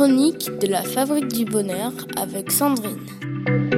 chronique de la Fabrique du Bonheur avec Sandrine.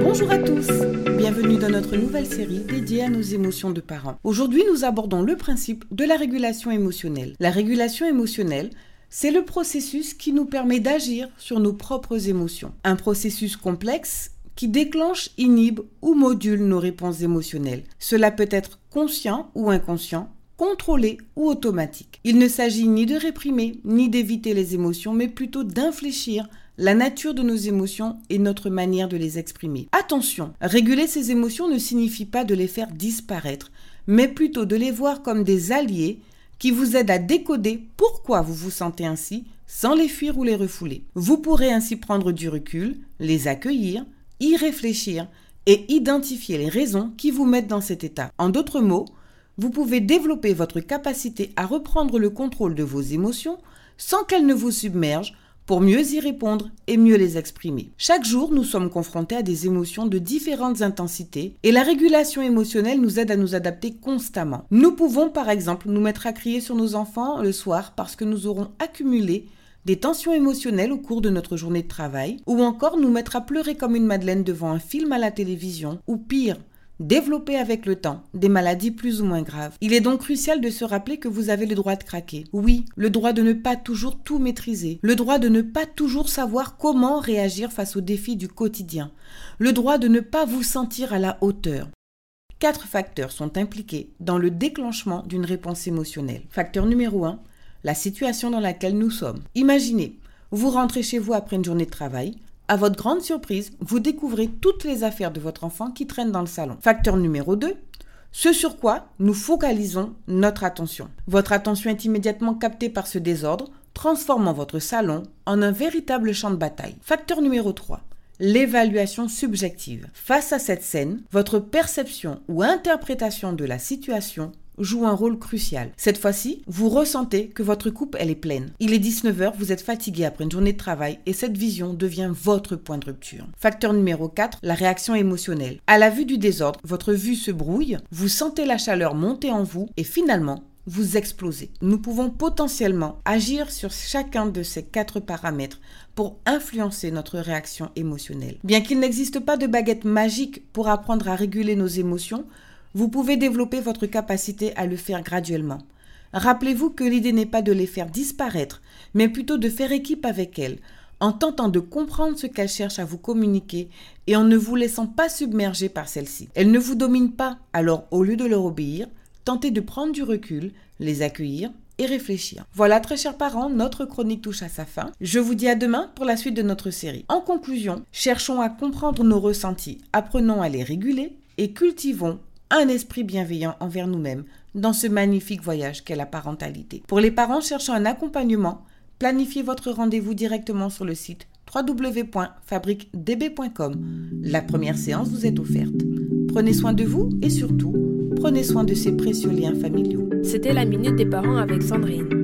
Bonjour à tous, bienvenue dans notre nouvelle série dédiée à nos émotions de parents. Aujourd'hui nous abordons le principe de la régulation émotionnelle. La régulation émotionnelle, c'est le processus qui nous permet d'agir sur nos propres émotions. Un processus complexe qui déclenche, inhibe ou module nos réponses émotionnelles. Cela peut être conscient ou inconscient, contrôlé ou automatique. Il ne s'agit ni de réprimer ni d'éviter les émotions, mais plutôt d'infléchir la nature de nos émotions et notre manière de les exprimer. Attention, réguler ces émotions ne signifie pas de les faire disparaître, mais plutôt de les voir comme des alliés qui vous aident à décoder pourquoi vous vous sentez ainsi sans les fuir ou les refouler. Vous pourrez ainsi prendre du recul, les accueillir, y réfléchir et identifier les raisons qui vous mettent dans cet état. En d'autres mots, vous pouvez développer votre capacité à reprendre le contrôle de vos émotions sans qu'elles ne vous submergent pour mieux y répondre et mieux les exprimer. Chaque jour, nous sommes confrontés à des émotions de différentes intensités et la régulation émotionnelle nous aide à nous adapter constamment. Nous pouvons par exemple nous mettre à crier sur nos enfants le soir parce que nous aurons accumulé des tensions émotionnelles au cours de notre journée de travail, ou encore nous mettre à pleurer comme une madeleine devant un film à la télévision, ou pire, développer avec le temps des maladies plus ou moins graves. Il est donc crucial de se rappeler que vous avez le droit de craquer. Oui, le droit de ne pas toujours tout maîtriser, le droit de ne pas toujours savoir comment réagir face aux défis du quotidien, le droit de ne pas vous sentir à la hauteur. Quatre facteurs sont impliqués dans le déclenchement d'une réponse émotionnelle. Facteur numéro 1, la situation dans laquelle nous sommes. Imaginez, vous rentrez chez vous après une journée de travail, à votre grande surprise, vous découvrez toutes les affaires de votre enfant qui traînent dans le salon. Facteur numéro 2, ce sur quoi nous focalisons notre attention. Votre attention est immédiatement captée par ce désordre, transformant votre salon en un véritable champ de bataille. Facteur numéro 3, l'évaluation subjective. Face à cette scène, votre perception ou interprétation de la situation joue un rôle crucial. Cette fois-ci, vous ressentez que votre coupe, elle est pleine. Il est 19h, vous êtes fatigué après une journée de travail et cette vision devient votre point de rupture. Facteur numéro 4, la réaction émotionnelle. À la vue du désordre, votre vue se brouille, vous sentez la chaleur monter en vous et finalement, vous explosez. Nous pouvons potentiellement agir sur chacun de ces quatre paramètres pour influencer notre réaction émotionnelle. Bien qu'il n'existe pas de baguette magique pour apprendre à réguler nos émotions, vous pouvez développer votre capacité à le faire graduellement. Rappelez-vous que l'idée n'est pas de les faire disparaître, mais plutôt de faire équipe avec elles, en tentant de comprendre ce qu'elles cherchent à vous communiquer et en ne vous laissant pas submerger par celles-ci. Elles ne vous dominent pas, alors au lieu de leur obéir, tentez de prendre du recul, les accueillir et réfléchir. Voilà, très chers parents, notre chronique touche à sa fin. Je vous dis à demain pour la suite de notre série. En conclusion, cherchons à comprendre nos ressentis, apprenons à les réguler et cultivons un esprit bienveillant envers nous-mêmes dans ce magnifique voyage qu'est la parentalité. Pour les parents cherchant un accompagnement, planifiez votre rendez-vous directement sur le site www.fabriquedb.com. La première séance vous est offerte. Prenez soin de vous et surtout, prenez soin de ces précieux liens familiaux. C'était la Minute des Parents avec Sandrine.